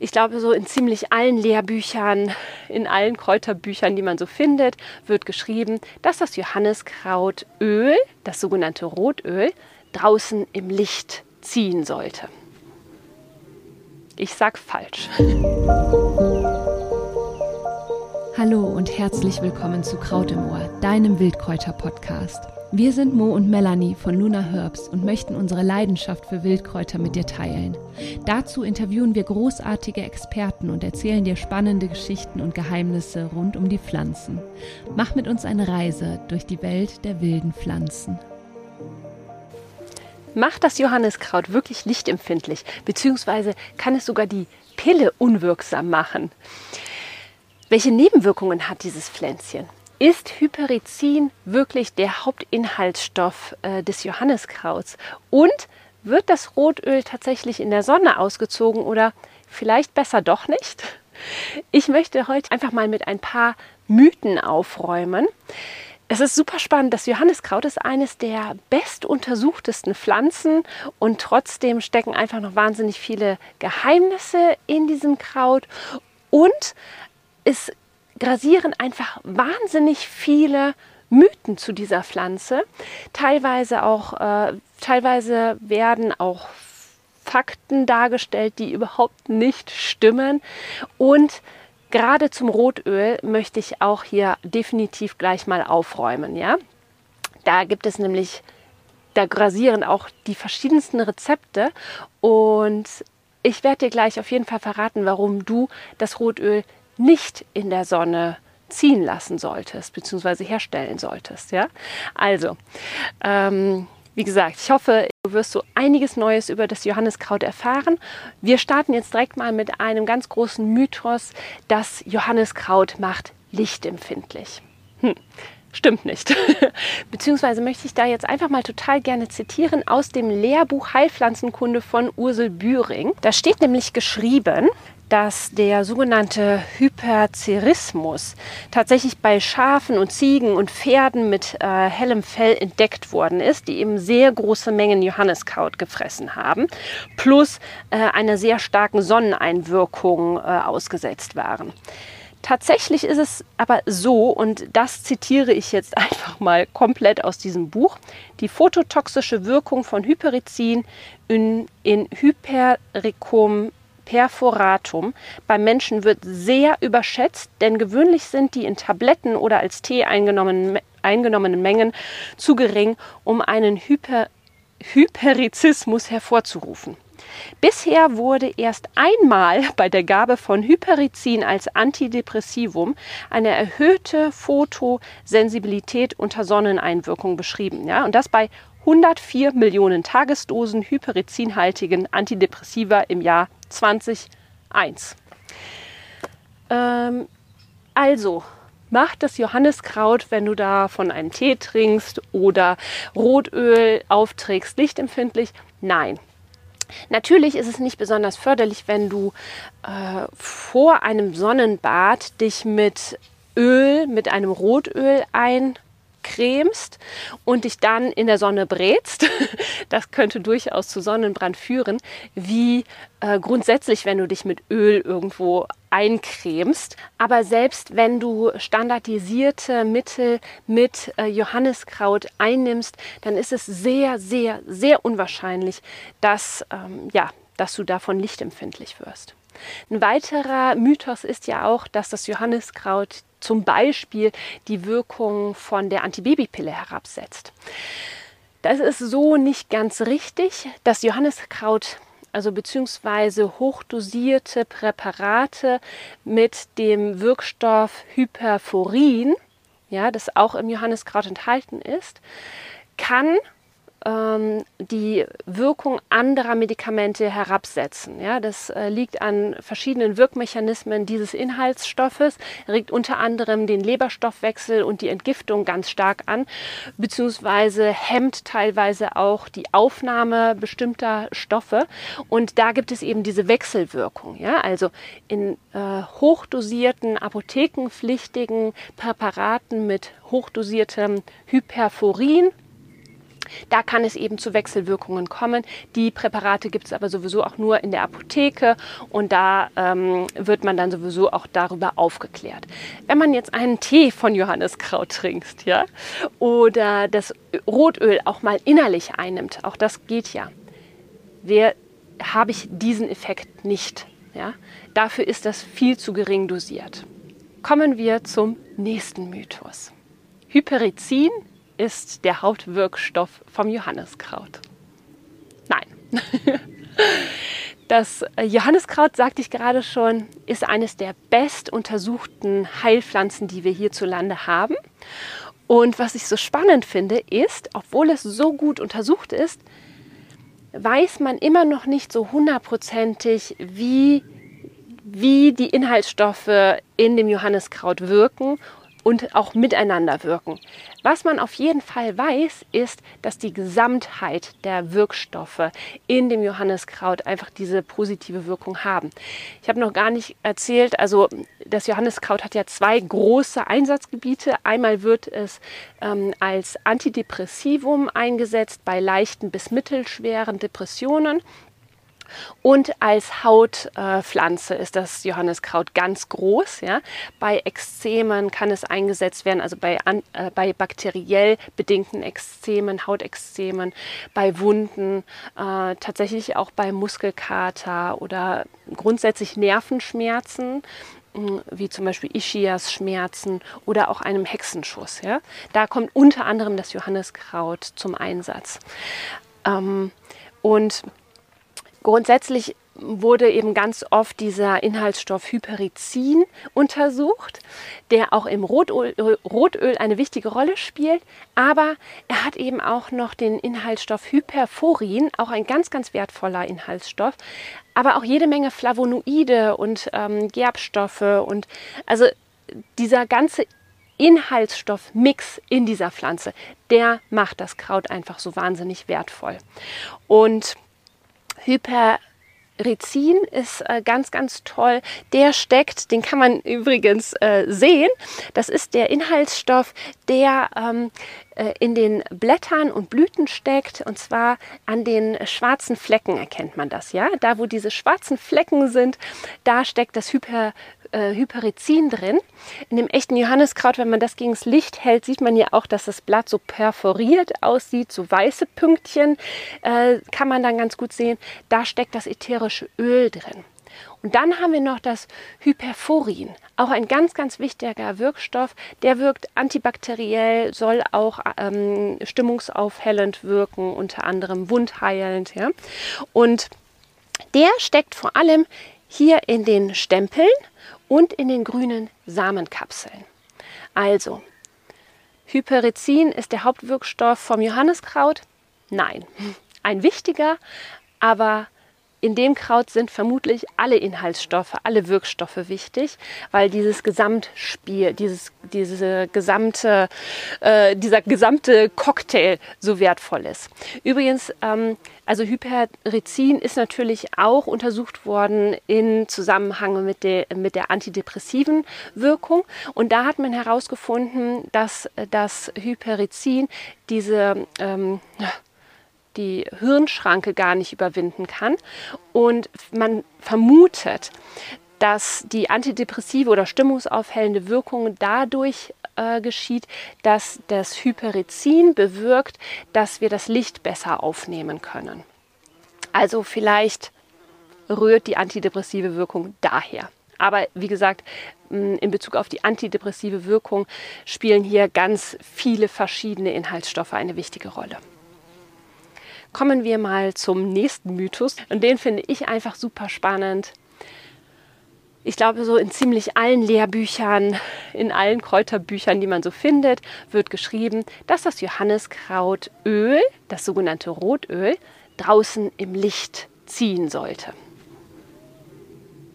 ich glaube, so in ziemlich allen Lehrbüchern, in allen Kräuterbüchern, die man so findet, wird geschrieben, dass das Johanniskrautöl, das sogenannte Rotöl, draußen im Licht ziehen sollte. Ich sag falsch. Hallo und herzlich willkommen zu Kraut im Ohr, deinem Wildkräuter-Podcast. Wir sind Mo und Melanie von Luna Herbs und möchten unsere Leidenschaft für Wildkräuter mit dir teilen. Dazu interviewen wir großartige Experten und erzählen dir spannende Geschichten und Geheimnisse rund um die Pflanzen. Mach mit uns eine Reise durch die Welt der wilden Pflanzen. Macht das Johanniskraut wirklich lichtempfindlich, beziehungsweise kann es sogar die Pille unwirksam machen? Welche Nebenwirkungen hat dieses Pflänzchen? Ist Hyperizin wirklich der Hauptinhaltsstoff äh, des Johanniskrauts? Und wird das Rotöl tatsächlich in der Sonne ausgezogen oder vielleicht besser doch nicht? Ich möchte heute einfach mal mit ein paar Mythen aufräumen. Es ist super spannend. Das Johanniskraut ist eines der bestuntersuchtesten Pflanzen und trotzdem stecken einfach noch wahnsinnig viele Geheimnisse in diesem Kraut und es grasieren einfach wahnsinnig viele Mythen zu dieser Pflanze. Teilweise auch, äh, teilweise werden auch Fakten dargestellt, die überhaupt nicht stimmen. Und gerade zum Rotöl möchte ich auch hier definitiv gleich mal aufräumen. Ja? Da gibt es nämlich, da grasieren auch die verschiedensten Rezepte und ich werde dir gleich auf jeden Fall verraten, warum du das Rotöl nicht in der Sonne ziehen lassen solltest, beziehungsweise herstellen solltest. Ja? Also, ähm, wie gesagt, ich hoffe, du wirst so einiges Neues über das Johanniskraut erfahren. Wir starten jetzt direkt mal mit einem ganz großen Mythos. Das Johanniskraut macht lichtempfindlich. Hm. Stimmt nicht. Beziehungsweise möchte ich da jetzt einfach mal total gerne zitieren aus dem Lehrbuch Heilpflanzenkunde von Ursel Bühring. Da steht nämlich geschrieben, dass der sogenannte Hypercerismus tatsächlich bei Schafen und Ziegen und Pferden mit äh, hellem Fell entdeckt worden ist, die eben sehr große Mengen Johanniskraut gefressen haben, plus äh, einer sehr starken Sonneneinwirkung äh, ausgesetzt waren. Tatsächlich ist es aber so, und das zitiere ich jetzt einfach mal komplett aus diesem Buch, die phototoxische Wirkung von Hyperizin in, in Hypericum perforatum beim Menschen wird sehr überschätzt, denn gewöhnlich sind die in Tabletten oder als Tee eingenommenen, eingenommenen Mengen zu gering, um einen Hyper, Hyperizismus hervorzurufen. Bisher wurde erst einmal bei der Gabe von Hyperizin als Antidepressivum eine erhöhte Photosensibilität unter Sonneneinwirkung beschrieben. Ja? Und das bei 104 Millionen Tagesdosen hyperizinhaltigen Antidepressiva im Jahr 2001. Ähm, also, macht das Johanniskraut, wenn du davon einen Tee trinkst oder Rotöl aufträgst, lichtempfindlich? Nein. Natürlich ist es nicht besonders förderlich, wenn du äh, vor einem Sonnenbad dich mit Öl, mit einem Rotöl ein cremst und dich dann in der Sonne brätst, das könnte durchaus zu Sonnenbrand führen, wie äh, grundsätzlich, wenn du dich mit Öl irgendwo eincremst. Aber selbst wenn du standardisierte Mittel mit äh, Johanniskraut einnimmst, dann ist es sehr, sehr, sehr unwahrscheinlich, dass, ähm, ja, dass du davon lichtempfindlich wirst. Ein weiterer Mythos ist ja auch, dass das Johanniskraut zum Beispiel die Wirkung von der Antibabypille herabsetzt. Das ist so nicht ganz richtig. Das Johanniskraut, also beziehungsweise hochdosierte Präparate mit dem Wirkstoff Hyperforin, ja, das auch im Johanniskraut enthalten ist, kann die Wirkung anderer Medikamente herabsetzen. Ja, das äh, liegt an verschiedenen Wirkmechanismen dieses Inhaltsstoffes, regt unter anderem den Leberstoffwechsel und die Entgiftung ganz stark an, beziehungsweise hemmt teilweise auch die Aufnahme bestimmter Stoffe. Und da gibt es eben diese Wechselwirkung. Ja, also in äh, hochdosierten, apothekenpflichtigen Präparaten mit hochdosiertem Hyperforin Da kann es eben zu Wechselwirkungen kommen. Die Präparate gibt es aber sowieso auch nur in der Apotheke und da ähm, wird man dann sowieso auch darüber aufgeklärt. Wenn man jetzt einen Tee von Johanniskraut trinkt, ja, oder das Rotöl auch mal innerlich einnimmt, auch das geht ja. Habe ich diesen Effekt nicht? Ja? Dafür ist das viel zu gering dosiert. Kommen wir zum nächsten Mythos. Hyperizin ist der Hauptwirkstoff vom Johanniskraut. Nein. Das Johanniskraut, sagte ich gerade schon, ist eines der best untersuchten Heilpflanzen, die wir hierzulande haben. Und was ich so spannend finde, ist, obwohl es so gut untersucht ist, weiß man immer noch nicht so hundertprozentig, wie, wie die Inhaltsstoffe in dem Johanniskraut wirken und auch miteinander wirken. Was man auf jeden Fall weiß, ist, dass die Gesamtheit der Wirkstoffe in dem Johanniskraut einfach diese positive Wirkung haben. Ich habe noch gar nicht erzählt, also das Johanniskraut hat ja zwei große Einsatzgebiete. Einmal wird es ähm, als Antidepressivum eingesetzt bei leichten bis mittelschweren Depressionen. Und als Hautpflanze äh, ist das Johanniskraut ganz groß. Ja. Bei Ekzemen kann es eingesetzt werden, also bei, an, äh, bei bakteriell bedingten Ekzemen, Hautexzemen, bei Wunden, äh, tatsächlich auch bei Muskelkater oder grundsätzlich Nervenschmerzen hm, wie zum Beispiel Ischias-Schmerzen oder auch einem Hexenschuss. Ja? Da kommt unter anderem das Johanniskraut zum Einsatz. Ähm, und Grundsätzlich wurde eben ganz oft dieser Inhaltsstoff Hyperizin untersucht, der auch im Rotöl, Rotöl, eine wichtige Rolle spielt. Aber er hat eben auch noch den Inhaltsstoff Hyperforin, auch ein ganz, ganz wertvoller Inhaltsstoff. Aber auch jede Menge Flavonoide und ähm, Gerbstoffe und also dieser ganze Inhaltsstoffmix in dieser Pflanze, der macht das Kraut einfach so wahnsinnig wertvoll. Und Hyperizin ist äh, ganz, ganz toll. Der steckt, den kann man übrigens äh, sehen. Das ist der Inhaltsstoff, der ähm, äh, in den Blättern und Blüten steckt. Und zwar an den schwarzen Flecken erkennt man das. Ja, da wo diese schwarzen Flecken sind, da steckt das Hyper, äh, Hyperizin drin. In dem echten Johanniskraut, wenn man das gegen das Licht hält, sieht man ja auch, dass das Blatt so perforiert aussieht, so weiße Pünktchen äh, kann man dann ganz gut sehen. Da steckt das ätherische Öl drin. Und dann haben wir noch das Hyperforin, auch ein ganz, ganz wichtiger Wirkstoff. Der wirkt antibakteriell, soll auch ähm, stimmungsaufhellend wirken, unter anderem wundheilend. Ja? Und der steckt vor allem hier in den Stempeln und in den grünen Samenkapseln. Also, Hyperizin ist der Hauptwirkstoff vom Johanniskraut? Nein, ein wichtiger, aber in dem Kraut sind vermutlich alle Inhaltsstoffe, alle Wirkstoffe wichtig, weil dieses Gesamtspiel, dieses, diese gesamte, äh, dieser gesamte Cocktail so wertvoll ist. Übrigens, ähm, also Hyperizin ist natürlich auch untersucht worden in Zusammenhang mit der, mit der antidepressiven Wirkung. Und da hat man herausgefunden, dass das Hyperizin diese ähm, die Hirnschranke gar nicht überwinden kann. Und man vermutet, dass die antidepressive oder stimmungsaufhellende Wirkung dadurch äh, geschieht, dass das Hyperizin bewirkt, dass wir das Licht besser aufnehmen können. Also vielleicht rührt die antidepressive Wirkung daher. Aber wie gesagt, in Bezug auf die antidepressive Wirkung spielen hier ganz viele verschiedene Inhaltsstoffe eine wichtige Rolle. Kommen wir mal zum nächsten Mythos. Und den finde ich einfach super spannend. Ich glaube, so in ziemlich allen Lehrbüchern, in allen Kräuterbüchern, die man so findet, wird geschrieben, dass das Johanniskrautöl, das sogenannte Rotöl, draußen im Licht ziehen sollte.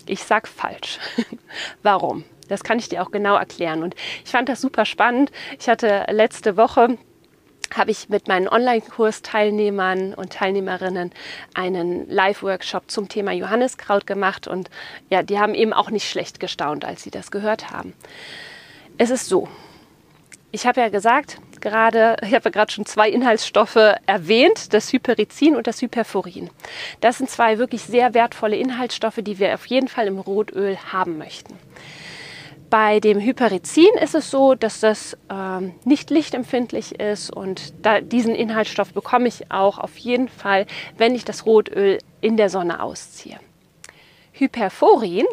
Ich sag falsch. Warum? Das kann ich dir auch genau erklären. Und ich fand das super spannend. Ich hatte letzte Woche habe ich mit meinen Online-Kurs-Teilnehmern und Teilnehmerinnen einen Live-Workshop zum Thema Johanniskraut gemacht und ja, die haben eben auch nicht schlecht gestaunt, als sie das gehört haben. Es ist so, ich habe ja gesagt, gerade, ich habe ja gerade schon zwei Inhaltsstoffe erwähnt, das Hyperizin und das Hyperforin. Das sind zwei wirklich sehr wertvolle Inhaltsstoffe, die wir auf jeden Fall im Rotöl haben möchten. Bei dem Hyperizin ist es so, dass das ähm, nicht lichtempfindlich ist und da, diesen Inhaltsstoff bekomme ich auch auf jeden Fall, wenn ich das Rotöl in der Sonne ausziehe. Hyperforin,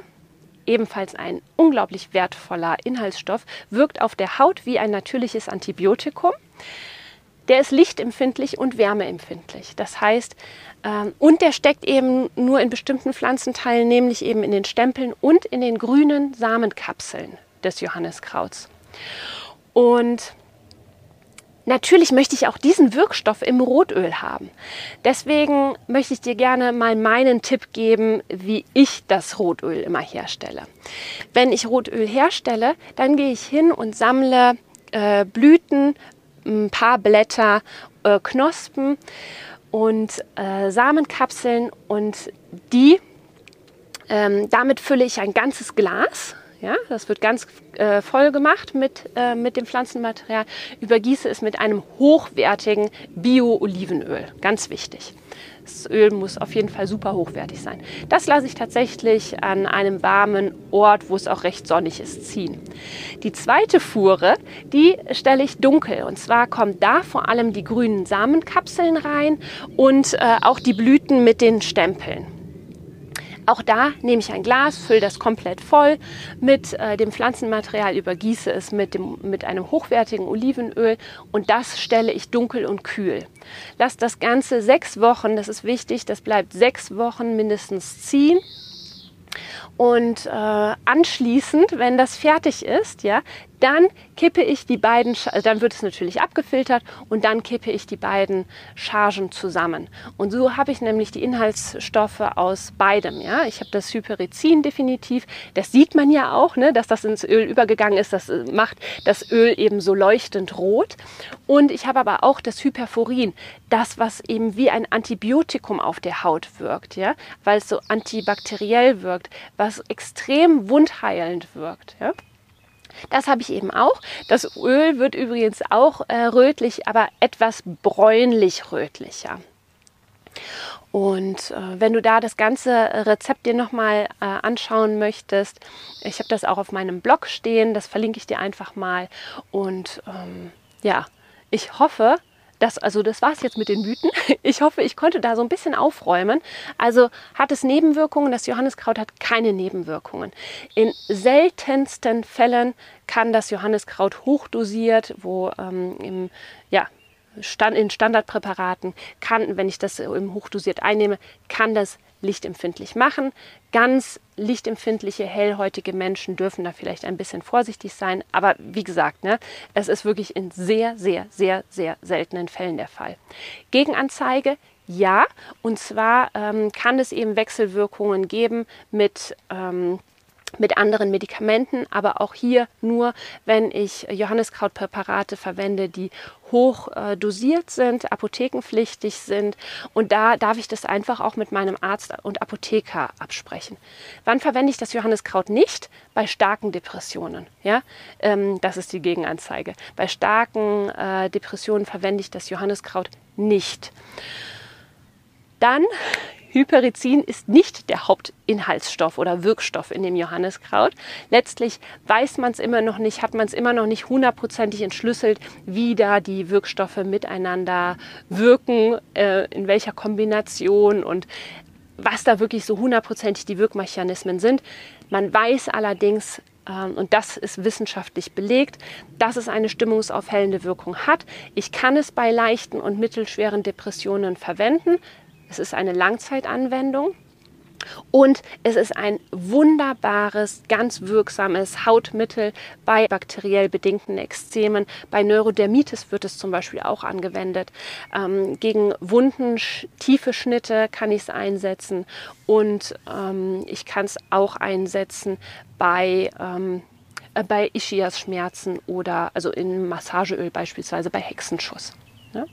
ebenfalls ein unglaublich wertvoller Inhaltsstoff, wirkt auf der Haut wie ein natürliches Antibiotikum. Der ist lichtempfindlich und wärmeempfindlich. Das heißt, ähm, und der steckt eben nur in bestimmten Pflanzenteilen, nämlich eben in den Stempeln und in den grünen Samenkapseln des Johanniskrauts. Und Natürlich möchte ich auch diesen Wirkstoff im Rotöl haben. Deswegen möchte ich dir gerne mal meinen Tipp geben, wie ich das Rotöl immer herstelle. Wenn ich Rotöl herstelle, dann gehe ich hin und sammle äh, Blüten, ein paar Blätter, äh, Knospen und äh, Samenkapseln und die, ähm, damit fülle ich ein ganzes Glas. Ja, das wird ganz äh, voll gemacht mit, äh, mit dem Pflanzenmaterial. Übergieße es mit einem hochwertigen Bio-Olivenöl. Ganz wichtig. Das Öl muss auf jeden Fall super hochwertig sein. Das lasse ich tatsächlich an einem warmen Ort, wo es auch recht sonnig ist, ziehen. Die zweite Fuhre, die stelle ich dunkel. Und zwar kommen da vor allem die grünen Samenkapseln rein und äh, auch die Blüten mit den Stempeln. Auch da nehme ich ein Glas, fülle das komplett voll mit äh, dem Pflanzenmaterial, übergieße es mit, dem, mit einem hochwertigen Olivenöl und das stelle ich dunkel und kühl. Lass das Ganze sechs Wochen, das ist wichtig, das bleibt sechs Wochen mindestens ziehen. Und äh, anschließend, wenn das fertig ist, ja, dann kippe ich die beiden, also dann wird es natürlich abgefiltert und dann kippe ich die beiden Chargen zusammen. Und so habe ich nämlich die Inhaltsstoffe aus beidem. Ja? Ich habe das Hyperizin definitiv, das sieht man ja auch, ne, dass das ins Öl übergegangen ist. Das äh, macht das Öl eben so leuchtend rot. Und ich habe aber auch das Hyperforin, das, was eben wie ein Antibiotikum auf der Haut wirkt, ja? weil es so antibakteriell wirkt, was extrem wundheilend wirkt. Ja? Das habe ich eben auch. Das Öl wird übrigens auch äh, rötlich, aber etwas bräunlich rötlicher. Und äh, wenn du da das ganze Rezept dir nochmal äh, anschauen möchtest, ich habe das auch auf meinem Blog stehen, das verlinke ich dir einfach mal. Und ähm, ja, ich hoffe, das, also das war es jetzt mit den Mythen. Ich hoffe, ich konnte da so ein bisschen aufräumen. Also hat es Nebenwirkungen? Das Johanniskraut hat keine Nebenwirkungen. In seltensten Fällen kann das Johanniskraut hochdosiert, wo ähm, im, ja, in Standardpräparaten kann, wenn ich das hochdosiert einnehme, kann das lichtempfindlich machen. Ganz lichtempfindliche, hellhäutige Menschen dürfen da vielleicht ein bisschen vorsichtig sein. Aber wie gesagt, ne, es ist wirklich in sehr, sehr, sehr, sehr seltenen Fällen der Fall. Gegenanzeige, ja. Und zwar ähm, kann es eben Wechselwirkungen geben mit ähm, mit anderen Medikamenten, aber auch hier nur, wenn ich Johanniskrautpräparate verwende, die hoch äh, dosiert sind, apothekenpflichtig sind. Und da darf ich das einfach auch mit meinem Arzt und Apotheker absprechen. Wann verwende ich das Johanniskraut nicht? Bei starken Depressionen. Ja? Ähm, das ist die Gegenanzeige. Bei starken äh, Depressionen verwende ich das Johanniskraut nicht. Dann Hyperizin ist nicht der Hauptinhaltsstoff oder Wirkstoff in dem Johanniskraut. Letztlich weiß man es immer noch nicht, hat man es immer noch nicht hundertprozentig entschlüsselt, wie da die Wirkstoffe miteinander wirken, äh, in welcher Kombination und was da wirklich so hundertprozentig die Wirkmechanismen sind. Man weiß allerdings, ähm, und das ist wissenschaftlich belegt, dass es eine stimmungsaufhellende Wirkung hat. Ich kann es bei leichten und mittelschweren Depressionen verwenden. Es ist eine Langzeitanwendung. Und es ist ein wunderbares, ganz wirksames Hautmittel bei bakteriell bedingten Ekzemen. Bei Neurodermitis wird es zum Beispiel auch angewendet. Ähm, gegen Wunden, tiefe Schnitte kann ich es einsetzen. Und ähm, ich kann es auch einsetzen bei ähm, äh, bei Ischias-Schmerzen oder also in Massageöl beispielsweise bei Hexenschuss. Ja?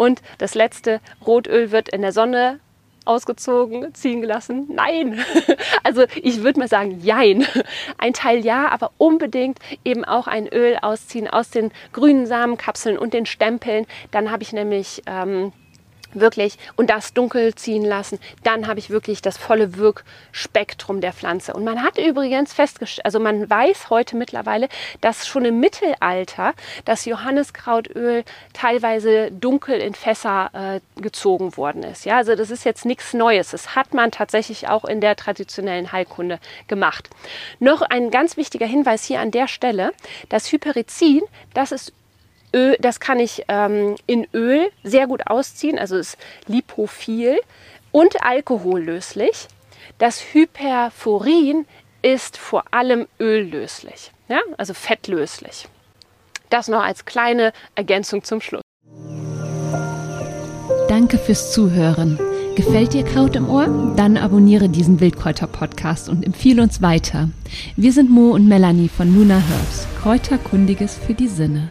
Und das letzte, Rotöl wird in der Sonne ausgezogen, ziehen gelassen? Nein. Also ich würde mal sagen, jein. Ein Teil ja, aber unbedingt eben auch ein Öl ausziehen aus den grünen Samenkapseln und den Stempeln. Dann habe ich nämlich ähm, wirklich und das dunkel ziehen lassen, dann habe ich wirklich das volle Wirkspektrum der Pflanze. Und man hat übrigens festgestellt, also man weiß heute mittlerweile, dass schon im Mittelalter das Johanniskrautöl teilweise dunkel in Fässer äh, gezogen worden ist. Ja, also das ist jetzt nichts Neues. Das hat man tatsächlich auch in der traditionellen Heilkunde gemacht. Noch ein ganz wichtiger Hinweis hier an der Stelle: Das Hyperizin, das ist Öl, das kann ich ähm, in Öl sehr gut ausziehen, also ist lipophil und alkohollöslich. Das Hyperforin ist vor allem öllöslich, ja? also fettlöslich. Das noch als kleine Ergänzung zum Schluss. Danke fürs Zuhören. Gefällt dir Kraut im Ohr? Dann abonniere diesen Wildkräuter-Podcast und empfehle uns weiter. Wir sind Mo und Melanie von Luna Herbs, Kräuterkundiges für die Sinne.